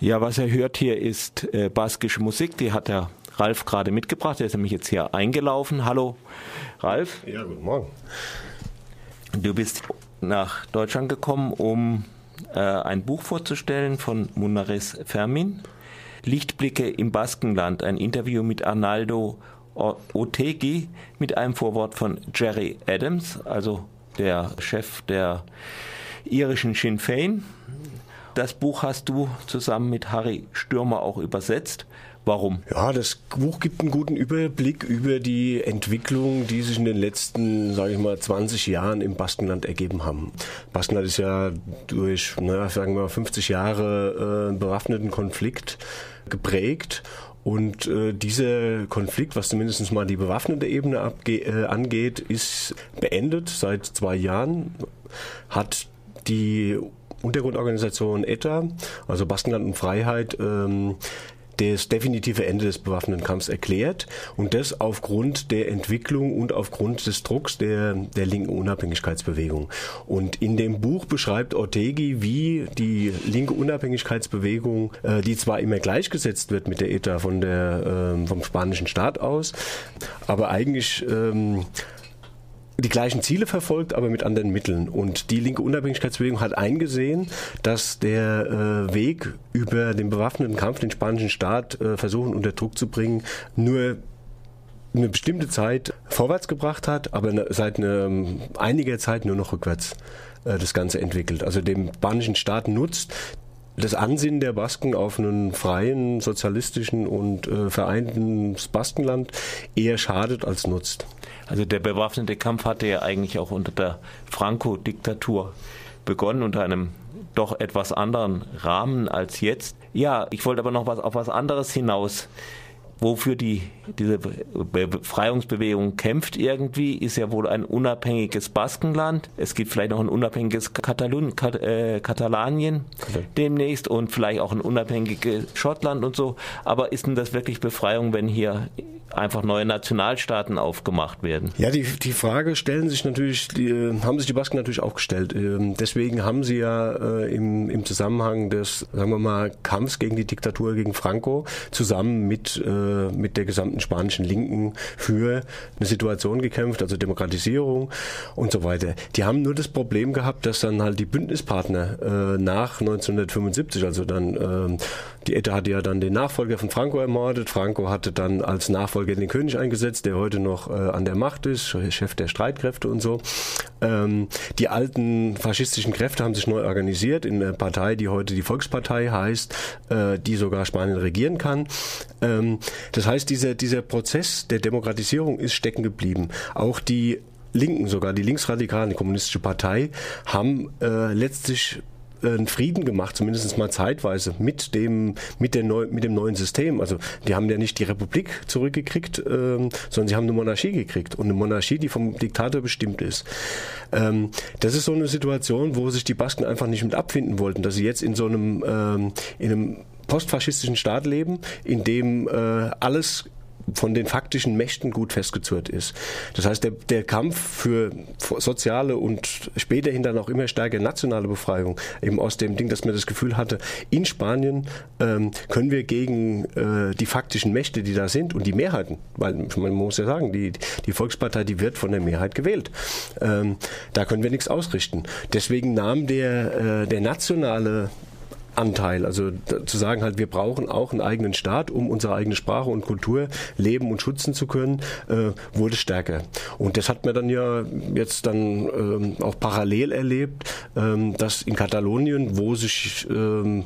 Ja, was er hört hier ist äh, baskische Musik, die hat der Ralf gerade mitgebracht. Der ist nämlich jetzt hier eingelaufen. Hallo, Ralf. Ja, guten Morgen. Du bist nach Deutschland gekommen, um äh, ein Buch vorzustellen von Munares Fermin. Lichtblicke im Baskenland, ein Interview mit Arnaldo Otegi mit einem Vorwort von Jerry Adams, also der Chef der irischen Sinn Fein. Das Buch hast du zusammen mit Harry Stürmer auch übersetzt. Warum? Ja, das Buch gibt einen guten Überblick über die Entwicklung, die sich in den letzten, sage ich mal, 20 Jahren im Baskenland ergeben haben. Baskenland ist ja durch, naja, sagen wir mal, 50 Jahre äh, bewaffneten Konflikt geprägt und äh, dieser Konflikt, was zumindest mal die bewaffnete Ebene äh, angeht, ist beendet seit zwei Jahren, hat die Untergrundorganisation ETA, also Baskenland und Freiheit, ähm, das definitive Ende des bewaffneten Kampfs erklärt und das aufgrund der Entwicklung und aufgrund des Drucks der, der linken Unabhängigkeitsbewegung. Und in dem Buch beschreibt Ortegi, wie die linke Unabhängigkeitsbewegung, äh, die zwar immer gleichgesetzt wird mit der ETA von der, äh, vom spanischen Staat aus, aber eigentlich ähm, die gleichen Ziele verfolgt, aber mit anderen Mitteln. Und die linke Unabhängigkeitsbewegung hat eingesehen, dass der äh, Weg über den bewaffneten Kampf, den spanischen Staat äh, versuchen unter Druck zu bringen, nur eine bestimmte Zeit vorwärts gebracht hat, aber ne, seit eine, einiger Zeit nur noch rückwärts äh, das Ganze entwickelt. Also dem spanischen Staat nutzt das Ansinnen der Basken auf einen freien, sozialistischen und äh, vereinten Baskenland eher schadet als nutzt. Also der bewaffnete Kampf hatte ja eigentlich auch unter der Franco-Diktatur begonnen, unter einem doch etwas anderen Rahmen als jetzt. Ja, ich wollte aber noch was auf was anderes hinaus wofür die, diese Befreiungsbewegung kämpft irgendwie, ist ja wohl ein unabhängiges Baskenland. Es gibt vielleicht noch ein unabhängiges Katalun, Kat, äh, Katalanien okay. demnächst und vielleicht auch ein unabhängiges Schottland und so. Aber ist denn das wirklich Befreiung, wenn hier einfach neue Nationalstaaten aufgemacht werden? Ja, die, die Frage stellen sich natürlich, die, äh, haben sich die Basken natürlich auch gestellt. Ähm, deswegen haben sie ja äh, im, im Zusammenhang des, sagen wir mal, Kampfs gegen die Diktatur, gegen Franco, zusammen mit, äh, mit der gesamten spanischen Linken für eine Situation gekämpft, also Demokratisierung und so weiter. Die haben nur das Problem gehabt, dass dann halt die Bündnispartner nach 1975, also dann ähm, die ETA hatte ja dann den Nachfolger von Franco ermordet. Franco hatte dann als Nachfolger den König eingesetzt, der heute noch äh, an der Macht ist, Chef der Streitkräfte und so. Ähm, die alten faschistischen Kräfte haben sich neu organisiert in einer Partei, die heute die Volkspartei heißt, äh, die sogar Spanien regieren kann. Ähm, das heißt, dieser, dieser Prozess der Demokratisierung ist stecken geblieben. Auch die Linken, sogar die Linksradikalen, die Kommunistische Partei, haben äh, letztlich einen Frieden gemacht, zumindest mal zeitweise, mit dem, mit, der neu, mit dem neuen System. Also die haben ja nicht die Republik zurückgekriegt, ähm, sondern sie haben eine Monarchie gekriegt. Und eine Monarchie, die vom Diktator bestimmt ist. Ähm, das ist so eine Situation, wo sich die Basken einfach nicht mit abfinden wollten, dass sie jetzt in so einem, ähm, in einem postfaschistischen Staat leben, in dem äh, alles von den faktischen Mächten gut festgezurrt ist. Das heißt, der, der Kampf für soziale und späterhin dann auch immer stärker nationale Befreiung, eben aus dem Ding, dass man das Gefühl hatte, in Spanien ähm, können wir gegen äh, die faktischen Mächte, die da sind und die Mehrheiten, weil man muss ja sagen, die, die Volkspartei, die wird von der Mehrheit gewählt. Ähm, da können wir nichts ausrichten. Deswegen nahm der, äh, der nationale Anteil. Also zu sagen halt, wir brauchen auch einen eigenen Staat, um unsere eigene Sprache und Kultur leben und schützen zu können, äh, wurde stärker. Und das hat man dann ja jetzt dann ähm, auch parallel erlebt, ähm, dass in Katalonien, wo sich ähm,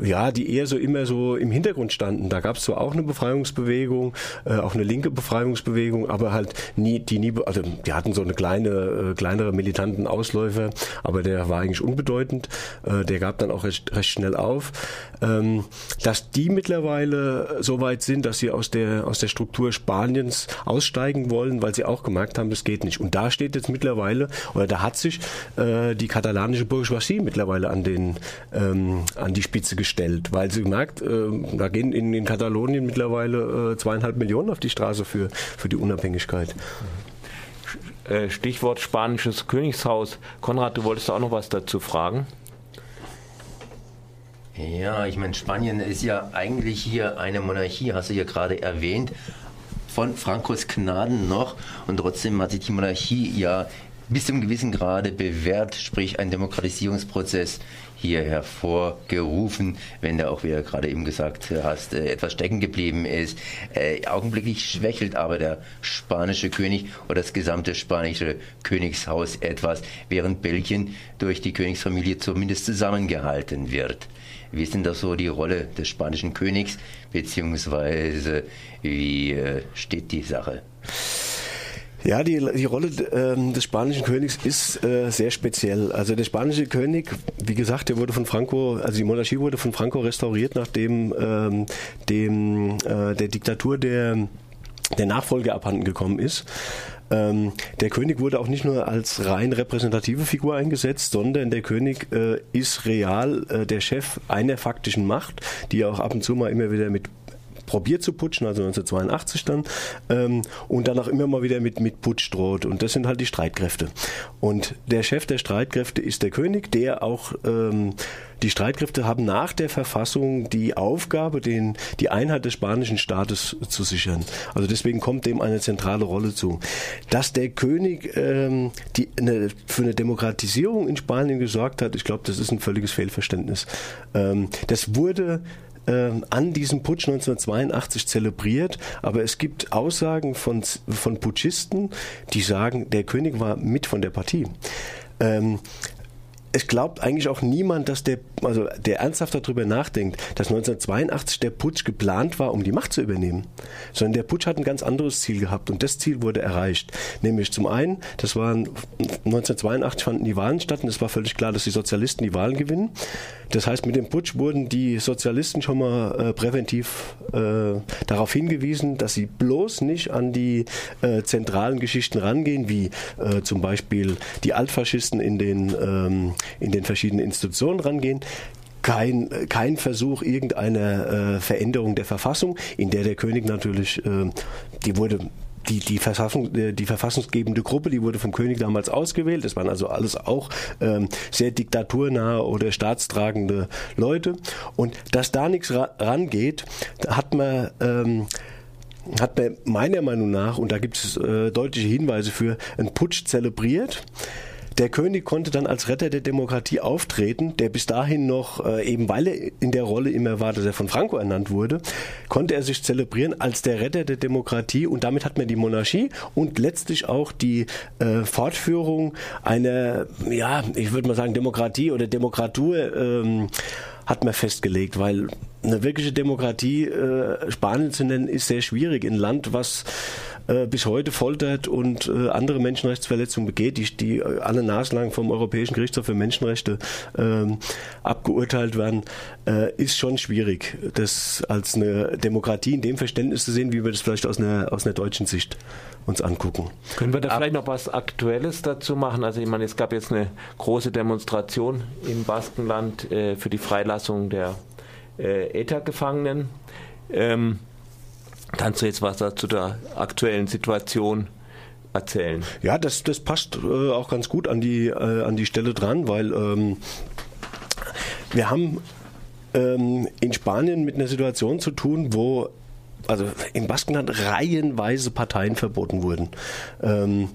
ja die eher so immer so im Hintergrund standen, da gab es zwar auch eine Befreiungsbewegung, äh, auch eine linke Befreiungsbewegung, aber halt nie die nie, also die hatten so eine kleine äh, kleinere militanten Ausläufer, aber der war eigentlich unbedeutend. Äh, der gab dann auch recht, recht schnell auf, ähm, dass die mittlerweile so weit sind, dass sie aus der, aus der Struktur Spaniens aussteigen wollen, weil sie auch gemerkt haben, das geht nicht. Und da steht jetzt mittlerweile, oder da hat sich äh, die katalanische Bourgeoisie mittlerweile an, den, ähm, an die Spitze gestellt, weil sie merkt, äh, da gehen in, in Katalonien mittlerweile äh, zweieinhalb Millionen auf die Straße für, für die Unabhängigkeit. Äh, Stichwort spanisches Königshaus. Konrad, du wolltest auch noch was dazu fragen? Ja, ich meine, Spanien ist ja eigentlich hier eine Monarchie, hast du ja gerade erwähnt, von Frankos Gnaden noch. Und trotzdem hat sich die Monarchie ja bis zum gewissen Grade bewährt, sprich ein Demokratisierungsprozess hier hervorgerufen, wenn der auch, wie du gerade eben gesagt hast, äh, etwas stecken geblieben ist. Äh, augenblicklich schwächelt aber der spanische König oder das gesamte spanische Königshaus etwas, während Belgien durch die Königsfamilie zumindest zusammengehalten wird. Wie ist denn das so die Rolle des spanischen Königs, beziehungsweise wie äh, steht die Sache? Ja, die, die Rolle äh, des spanischen Königs ist äh, sehr speziell. Also der spanische König, wie gesagt, der wurde von Franco, also die Monarchie wurde von Franco restauriert, nachdem ähm, dem, äh, der Diktatur der, der Nachfolge abhanden gekommen ist. Ähm, der König wurde auch nicht nur als rein repräsentative Figur eingesetzt, sondern der König äh, ist real äh, der Chef einer faktischen Macht, die auch ab und zu mal immer wieder mit probiert zu putschen, also 1982 dann, ähm, und dann auch immer mal wieder mit, mit Putsch droht. Und das sind halt die Streitkräfte. Und der Chef der Streitkräfte ist der König, der auch ähm, die Streitkräfte haben nach der Verfassung die Aufgabe, den, die Einheit des spanischen Staates zu sichern. Also deswegen kommt dem eine zentrale Rolle zu. Dass der König ähm, die, eine, für eine Demokratisierung in Spanien gesorgt hat, ich glaube, das ist ein völliges Fehlverständnis. Ähm, das wurde äh, an diesem Putsch 1982 zelebriert, aber es gibt Aussagen von, von Putschisten, die sagen, der König war mit von der Partie. Ähm, es glaubt eigentlich auch niemand, dass der, also der ernsthaft darüber nachdenkt, dass 1982 der Putsch geplant war, um die Macht zu übernehmen. Sondern der Putsch hat ein ganz anderes Ziel gehabt und das Ziel wurde erreicht. Nämlich zum einen, das waren 1982 fanden die Wahlen statt und es war völlig klar, dass die Sozialisten die Wahlen gewinnen. Das heißt, mit dem Putsch wurden die Sozialisten schon mal äh, präventiv äh, darauf hingewiesen, dass sie bloß nicht an die äh, zentralen Geschichten rangehen, wie äh, zum Beispiel die Altfaschisten in den ähm, in den verschiedenen Institutionen rangehen kein, kein Versuch irgendeiner äh, Veränderung der Verfassung, in der der König natürlich, äh, die wurde die, die, Verfassung, äh, die verfassungsgebende Gruppe, die wurde vom König damals ausgewählt. Das waren also alles auch ähm, sehr diktaturnahe oder staatstragende Leute. Und dass da nichts ra rangeht, hat man ähm, hat man meiner Meinung nach, und da gibt es äh, deutliche Hinweise für, einen Putsch zelebriert. Der König konnte dann als Retter der Demokratie auftreten, der bis dahin noch, äh, eben weil er in der Rolle immer war, dass er von Franco ernannt wurde, konnte er sich zelebrieren als der Retter der Demokratie und damit hat man die Monarchie und letztlich auch die äh, Fortführung einer, ja, ich würde mal sagen, Demokratie oder Demokratur ähm, hat man festgelegt, weil eine wirkliche Demokratie äh, Spanien zu nennen, ist sehr schwierig. Ein Land, was äh, bis heute foltert und äh, andere Menschenrechtsverletzungen begeht, die, die äh, alle naslang vom Europäischen Gerichtshof für Menschenrechte ähm, abgeurteilt werden, äh, ist schon schwierig, das als eine Demokratie in dem Verständnis zu sehen, wie wir das vielleicht aus einer, aus einer deutschen Sicht uns angucken. Können wir da Ab vielleicht noch was Aktuelles dazu machen? Also ich meine, es gab jetzt eine große Demonstration im Baskenland äh, für die Freilassung der äh, ETA-Gefangenen. Ähm, kannst du jetzt was dazu der aktuellen Situation erzählen? Ja, das, das passt äh, auch ganz gut an die, äh, an die Stelle dran, weil ähm, wir haben ähm, in Spanien mit einer Situation zu tun, wo also im Baskenland reihenweise Parteien verboten wurden. Ähm,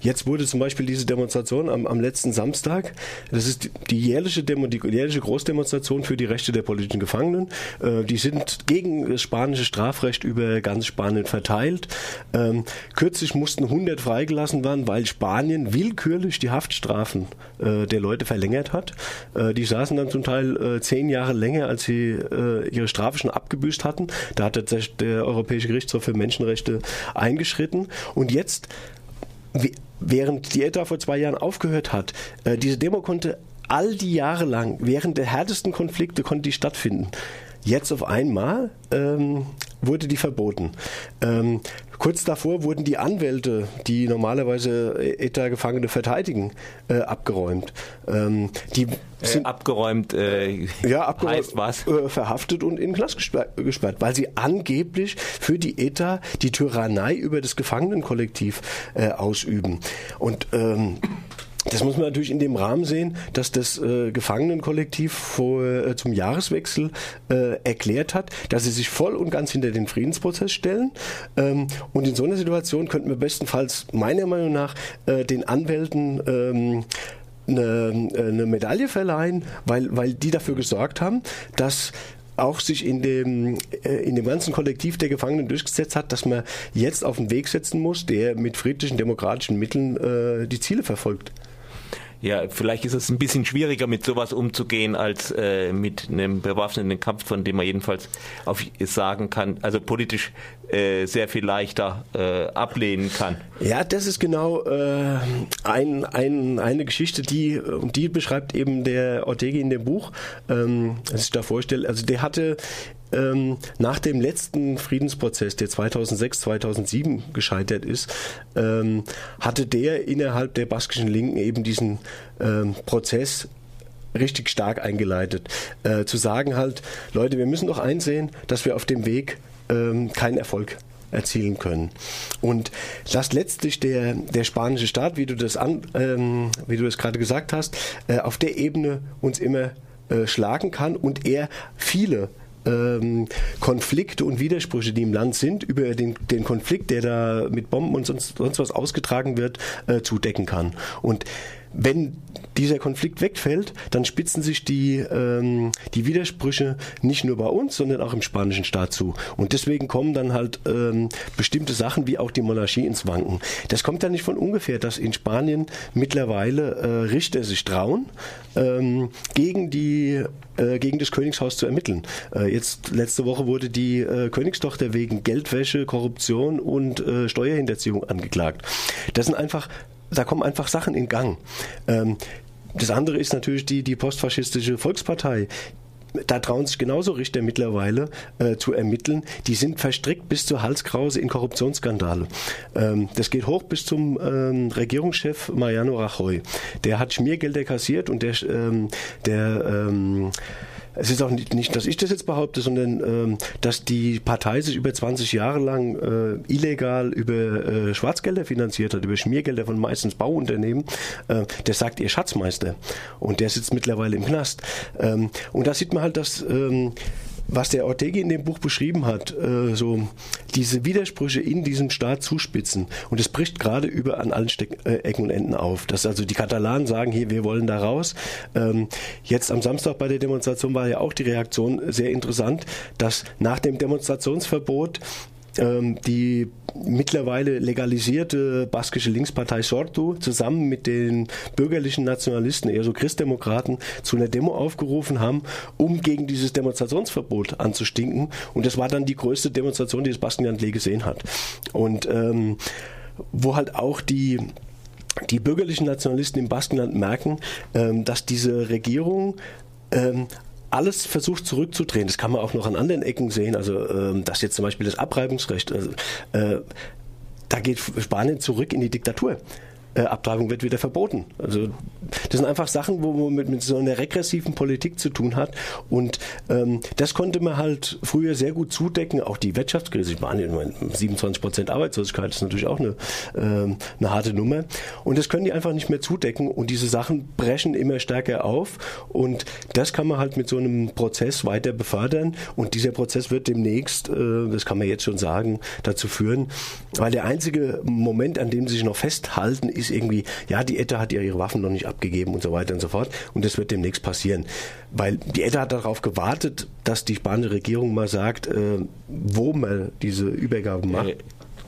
jetzt wurde zum Beispiel diese Demonstration am, am letzten Samstag, das ist die jährliche, Demo, die jährliche Großdemonstration für die Rechte der politischen Gefangenen. Äh, die sind gegen das spanische Strafrecht über ganz Spanien verteilt. Ähm, kürzlich mussten 100 freigelassen werden, weil Spanien willkürlich die Haftstrafen äh, der Leute verlängert hat. Äh, die saßen dann zum Teil äh, zehn Jahre länger, als sie äh, ihre Strafe schon abgebüßt hatten. Da hat der der Europäische Gerichtshof für Menschenrechte eingeschritten. Und jetzt, während die ETA vor zwei Jahren aufgehört hat, äh, diese Demo konnte all die Jahre lang, während der härtesten Konflikte, konnte die stattfinden. Jetzt auf einmal ähm, wurde die verboten. Ähm, kurz davor wurden die Anwälte, die normalerweise ETA-Gefangene verteidigen, äh, abgeräumt. Ähm, die äh, sind äh, abgeräumt, äh, ja, abgeräumt, heißt was? Äh, verhaftet und in den Knast gesperrt, gesperrt, weil sie angeblich für die ETA die Tyrannei über das Gefangenenkollektiv äh, ausüben. Und ähm, das muss man natürlich in dem Rahmen sehen, dass das äh, Gefangenenkollektiv vor, äh, zum Jahreswechsel äh, erklärt hat, dass sie sich voll und ganz hinter den Friedensprozess stellen. Ähm, und in so einer Situation könnten wir bestenfalls meiner Meinung nach äh, den Anwälten ähm, eine, eine Medaille verleihen, weil, weil die dafür gesorgt haben, dass auch sich in dem, äh, in dem ganzen Kollektiv der Gefangenen durchgesetzt hat, dass man jetzt auf den Weg setzen muss, der mit friedlichen, demokratischen Mitteln äh, die Ziele verfolgt. Ja, vielleicht ist es ein bisschen schwieriger, mit sowas umzugehen, als äh, mit einem bewaffneten Kampf, von dem man jedenfalls auf, sagen kann, also politisch äh, sehr viel leichter äh, ablehnen kann. Ja, das ist genau äh, ein, ein, eine Geschichte, die, die beschreibt eben der Ortega in dem Buch, ähm, das ich da vorstelle. Also der hatte ähm, nach dem letzten Friedensprozess, der 2006, 2007 gescheitert ist, ähm, hatte der innerhalb der baskischen Linken eben diesen ähm, Prozess richtig stark eingeleitet. Äh, zu sagen halt, Leute, wir müssen doch einsehen, dass wir auf dem Weg ähm, keinen Erfolg erzielen können. Und dass letztlich der, der spanische Staat, wie du das, an, ähm, wie du das gerade gesagt hast, äh, auf der Ebene uns immer äh, schlagen kann und er viele ähm, Konflikte und Widersprüche, die im Land sind, über den, den Konflikt, der da mit Bomben und sonst, sonst was ausgetragen wird, äh, zudecken kann. Und wenn dieser Konflikt wegfällt, dann spitzen sich die, ähm, die Widersprüche nicht nur bei uns, sondern auch im spanischen Staat zu. Und deswegen kommen dann halt ähm, bestimmte Sachen wie auch die Monarchie ins Wanken. Das kommt ja nicht von ungefähr, dass in Spanien mittlerweile äh, Richter sich trauen, ähm, gegen die äh, gegen das Königshaus zu ermitteln. Äh, jetzt letzte Woche wurde die äh, Königstochter wegen Geldwäsche, Korruption und äh, Steuerhinterziehung angeklagt. Das sind einfach da kommen einfach Sachen in Gang. Ähm, das andere ist natürlich die, die postfaschistische Volkspartei. Da trauen sich genauso Richter mittlerweile äh, zu ermitteln. Die sind verstrickt bis zur Halskrause in Korruptionsskandale. Ähm, das geht hoch bis zum ähm, Regierungschef Mariano Rajoy. Der hat Schmiergelder kassiert und der, ähm, der ähm, es ist auch nicht, nicht, dass ich das jetzt behaupte, sondern ähm, dass die Partei sich über 20 Jahre lang äh, illegal über äh, Schwarzgelder finanziert hat, über Schmiergelder von meistens Bauunternehmen. Äh, der sagt ihr Schatzmeister und der sitzt mittlerweile im Knast. Ähm, und da sieht man halt, dass ähm, was der Ortega in dem Buch beschrieben hat, äh, so diese Widersprüche in diesem Staat zuspitzen. Und es bricht gerade über an allen Steck, äh, Ecken und Enden auf. Dass also die Katalanen sagen, hier, wir wollen da raus. Ähm, jetzt am Samstag bei der Demonstration war ja auch die Reaktion sehr interessant, dass nach dem Demonstrationsverbot die mittlerweile legalisierte baskische Linkspartei Sortu zusammen mit den bürgerlichen Nationalisten, eher so Christdemokraten, zu einer Demo aufgerufen haben, um gegen dieses Demonstrationsverbot anzustinken. Und das war dann die größte Demonstration, die das Baskenland je gesehen hat. Und ähm, wo halt auch die die bürgerlichen Nationalisten im Baskenland merken, ähm, dass diese Regierung ähm, alles versucht zurückzudrehen. Das kann man auch noch an anderen Ecken sehen. Also ähm, das jetzt zum Beispiel das Abreibungsrecht. Also, äh, da geht Spanien zurück in die Diktatur äh, Abtreibung wird wieder verboten. Also das sind einfach Sachen, wo man mit, mit so einer regressiven Politik zu tun hat. Und ähm, das konnte man halt früher sehr gut zudecken. Auch die Wirtschaftskrise, ich meine, 27 Prozent Arbeitslosigkeit ist natürlich auch eine, ähm, eine harte Nummer. Und das können die einfach nicht mehr zudecken. Und diese Sachen brechen immer stärker auf. Und das kann man halt mit so einem Prozess weiter befördern. Und dieser Prozess wird demnächst, äh, das kann man jetzt schon sagen, dazu führen, weil der einzige Moment, an dem sie sich noch festhalten, ist irgendwie, ja, die ETA hat ja ihre Waffen noch nicht abgegeben und so weiter und so fort. Und das wird demnächst passieren. Weil die ETA hat darauf gewartet, dass die spanische Regierung mal sagt, äh, wo man diese Übergaben macht.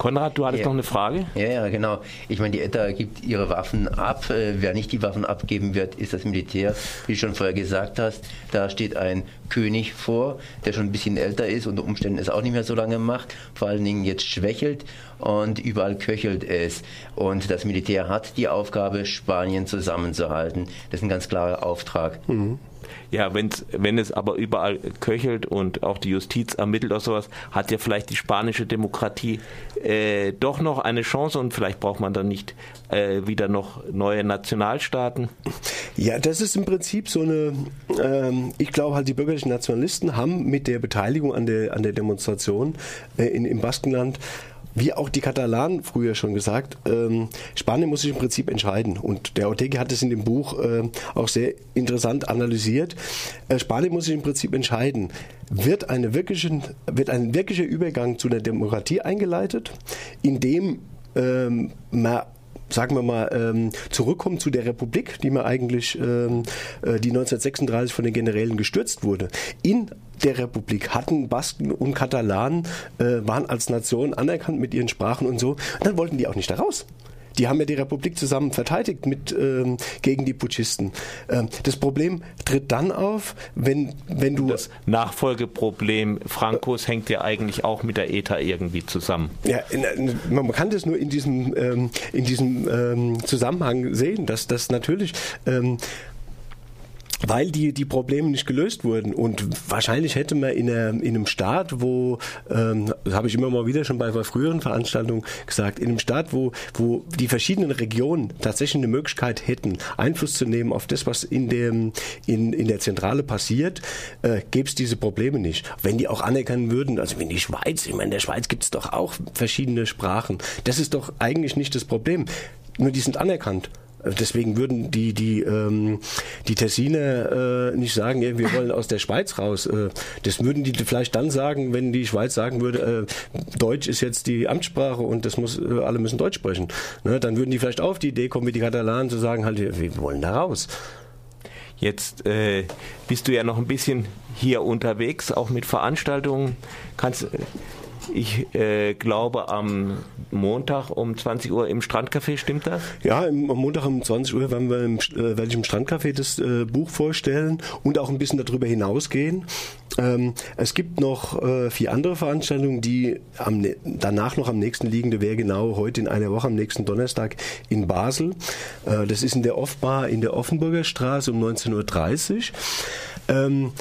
Konrad, du hattest ja. noch eine Frage? Ja, ja, genau. Ich meine, die ETA gibt ihre Waffen ab. Äh, wer nicht die Waffen abgeben wird, ist das Militär. Wie du schon vorher gesagt hast, da steht ein König vor, der schon ein bisschen älter ist, unter Umständen es auch nicht mehr so lange macht, vor allen Dingen jetzt schwächelt und überall köchelt es. Und das Militär hat die Aufgabe, Spanien zusammenzuhalten. Das ist ein ganz klarer Auftrag. Mhm. Ja, wenn's, wenn es aber überall köchelt und auch die Justiz ermittelt oder sowas, hat ja vielleicht die spanische Demokratie äh, doch noch eine Chance und vielleicht braucht man dann nicht äh, wieder noch neue Nationalstaaten. Ja, das ist im Prinzip so eine, ähm, ich glaube halt, die bürgerlichen Nationalisten haben mit der Beteiligung an der, an der Demonstration äh, in, im Baskenland wie auch die Katalanen früher schon gesagt, ähm, Spanien muss sich im Prinzip entscheiden. Und der Otegi hat es in dem Buch äh, auch sehr interessant analysiert. Äh, Spanien muss sich im Prinzip entscheiden. Wird, eine wirkliche, wird ein wirklicher Übergang zu einer Demokratie eingeleitet, indem ähm, man sagen wir mal, ähm, zurückkommen zu der Republik, die man eigentlich, ähm, äh, die 1936 von den Generälen gestürzt wurde. In der Republik hatten Basken und Katalanen, äh, waren als Nation anerkannt mit ihren Sprachen und so. Und dann wollten die auch nicht da raus. Die haben ja die Republik zusammen verteidigt mit, ähm, gegen die Putschisten. Ähm, das Problem tritt dann auf, wenn, wenn du. Das Nachfolgeproblem Frankos hängt ja eigentlich auch mit der ETA irgendwie zusammen. Ja, man kann das nur in diesem, ähm, in diesem ähm, Zusammenhang sehen, dass das natürlich ähm, weil die, die Probleme nicht gelöst wurden. Und wahrscheinlich hätte man in, einer, in einem Staat, wo, ähm, das habe ich immer mal wieder schon bei, früheren Veranstaltungen gesagt, in einem Staat, wo, wo die verschiedenen Regionen tatsächlich eine Möglichkeit hätten, Einfluss zu nehmen auf das, was in, dem, in, in der Zentrale passiert, äh, gäbe es diese Probleme nicht. Wenn die auch anerkennen würden, also wenn die Schweiz, ich meine, in der Schweiz gibt es doch auch verschiedene Sprachen. Das ist doch eigentlich nicht das Problem. Nur die sind anerkannt. Deswegen würden die, die, ähm, die Tessiner äh, nicht sagen, ja, wir wollen aus der Schweiz raus. Äh, das würden die vielleicht dann sagen, wenn die Schweiz sagen würde, äh, Deutsch ist jetzt die Amtssprache und das muss, äh, alle müssen Deutsch sprechen. Ne? Dann würden die vielleicht auf die Idee kommen, wie die Katalanen zu sagen, halt, wir wollen da raus. Jetzt äh, bist du ja noch ein bisschen hier unterwegs, auch mit Veranstaltungen. Kannst, ich äh, glaube, am Montag um 20 Uhr im Strandcafé, stimmt das? Ja, am Montag um 20 Uhr werden wir im, äh, werde ich im Strandcafé das äh, Buch vorstellen und auch ein bisschen darüber hinausgehen. Ähm, es gibt noch äh, vier andere Veranstaltungen, die am, danach noch am nächsten liegen. Der wäre genau heute in einer Woche, am nächsten Donnerstag in Basel. Äh, das ist in der Offbar in der Offenburger Straße um 19.30 Uhr. Ähm,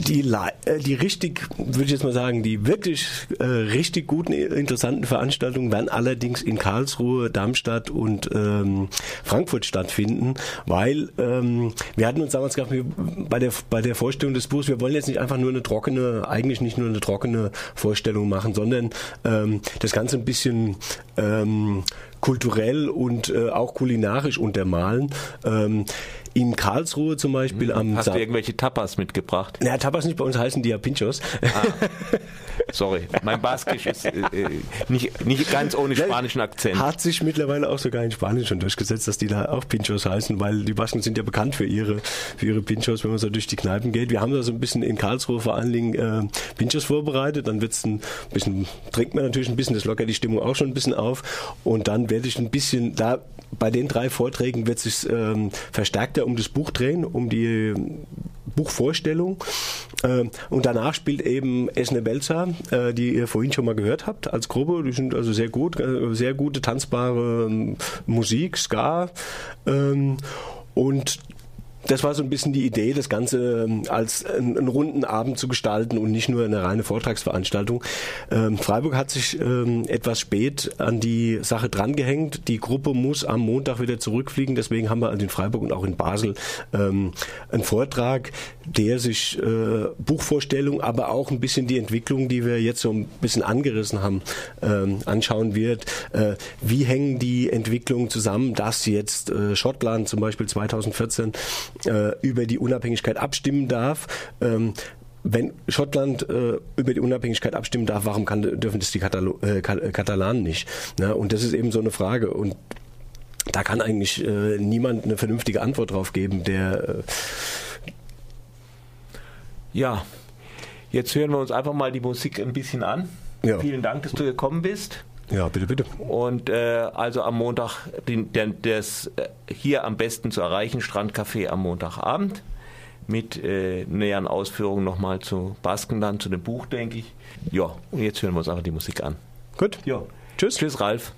die, äh, die richtig, würde ich jetzt mal sagen, die wirklich äh, richtig guten, interessanten Veranstaltungen werden allerdings in Karlsruhe, Darmstadt und ähm, Frankfurt stattfinden, weil ähm, wir hatten uns damals gedacht, bei der, bei der Vorstellung des Buchs, wir wollen jetzt nicht einfach nur eine trockene, eigentlich nicht nur eine trockene Vorstellung machen, sondern ähm, das Ganze ein bisschen ähm, kulturell und äh, auch kulinarisch untermalen. Ähm, in Karlsruhe zum Beispiel am Hast Sa du irgendwelche Tapas mitgebracht? Ja, Tapas nicht, bei uns heißen die ja Pinchos. Ah. Sorry, mein Baskisch ist äh, äh, nicht, nicht ganz ohne spanischen Akzent. Hat sich mittlerweile auch sogar in Spanien schon durchgesetzt, dass die da auch Pinchos heißen, weil die Basken sind ja bekannt für ihre, für ihre Pinchos, wenn man so durch die Kneipen geht. Wir haben da so ein bisschen in Karlsruhe vor allen Dingen äh, Pinchos vorbereitet, dann wird's ein bisschen, trinkt man natürlich ein bisschen, das lockert die Stimmung auch schon ein bisschen auf und dann werde ich ein bisschen, da bei den drei Vorträgen wird sich ähm, verstärkter um das Buch drehen, um die Buchvorstellung. Äh, und danach spielt eben Esne Belzer, äh, die ihr vorhin schon mal gehört habt, als Gruppe. Die sind also sehr gut, äh, sehr gute tanzbare ähm, Musik, Ska. Ähm, und das war so ein bisschen die Idee, das Ganze ähm, als einen runden Abend zu gestalten und nicht nur eine reine Vortragsveranstaltung. Ähm, Freiburg hat sich ähm, etwas spät an die Sache drangehängt. Die Gruppe muss am Montag wieder zurückfliegen. Deswegen haben wir in Freiburg und auch in Basel einen Vortrag, der sich äh, Buchvorstellung, aber auch ein bisschen die Entwicklung, die wir jetzt so ein bisschen angerissen haben, anschauen wird. Äh, wie hängen die Entwicklungen zusammen, dass jetzt äh, Schottland zum Beispiel 2014 äh, über die Unabhängigkeit abstimmen darf. Ähm, wenn Schottland äh, über die Unabhängigkeit abstimmen darf, warum kann, dürfen das die Katalo äh, Katalanen nicht? Ja, und das ist eben so eine Frage. Und da kann eigentlich äh, niemand eine vernünftige Antwort drauf geben, der. Äh ja, jetzt hören wir uns einfach mal die Musik ein bisschen an. Ja. Vielen Dank, dass du gekommen bist. Ja, bitte, bitte. Und äh, also am Montag, den, den, das äh, hier am besten zu erreichen, Strandcafé am Montagabend mit äh, näheren Ausführungen nochmal zu Baskenland, zu dem Buch, denke ich. Ja, und jetzt hören wir uns einfach die Musik an. Gut. Ja. Tschüss. Tschüss, Ralf.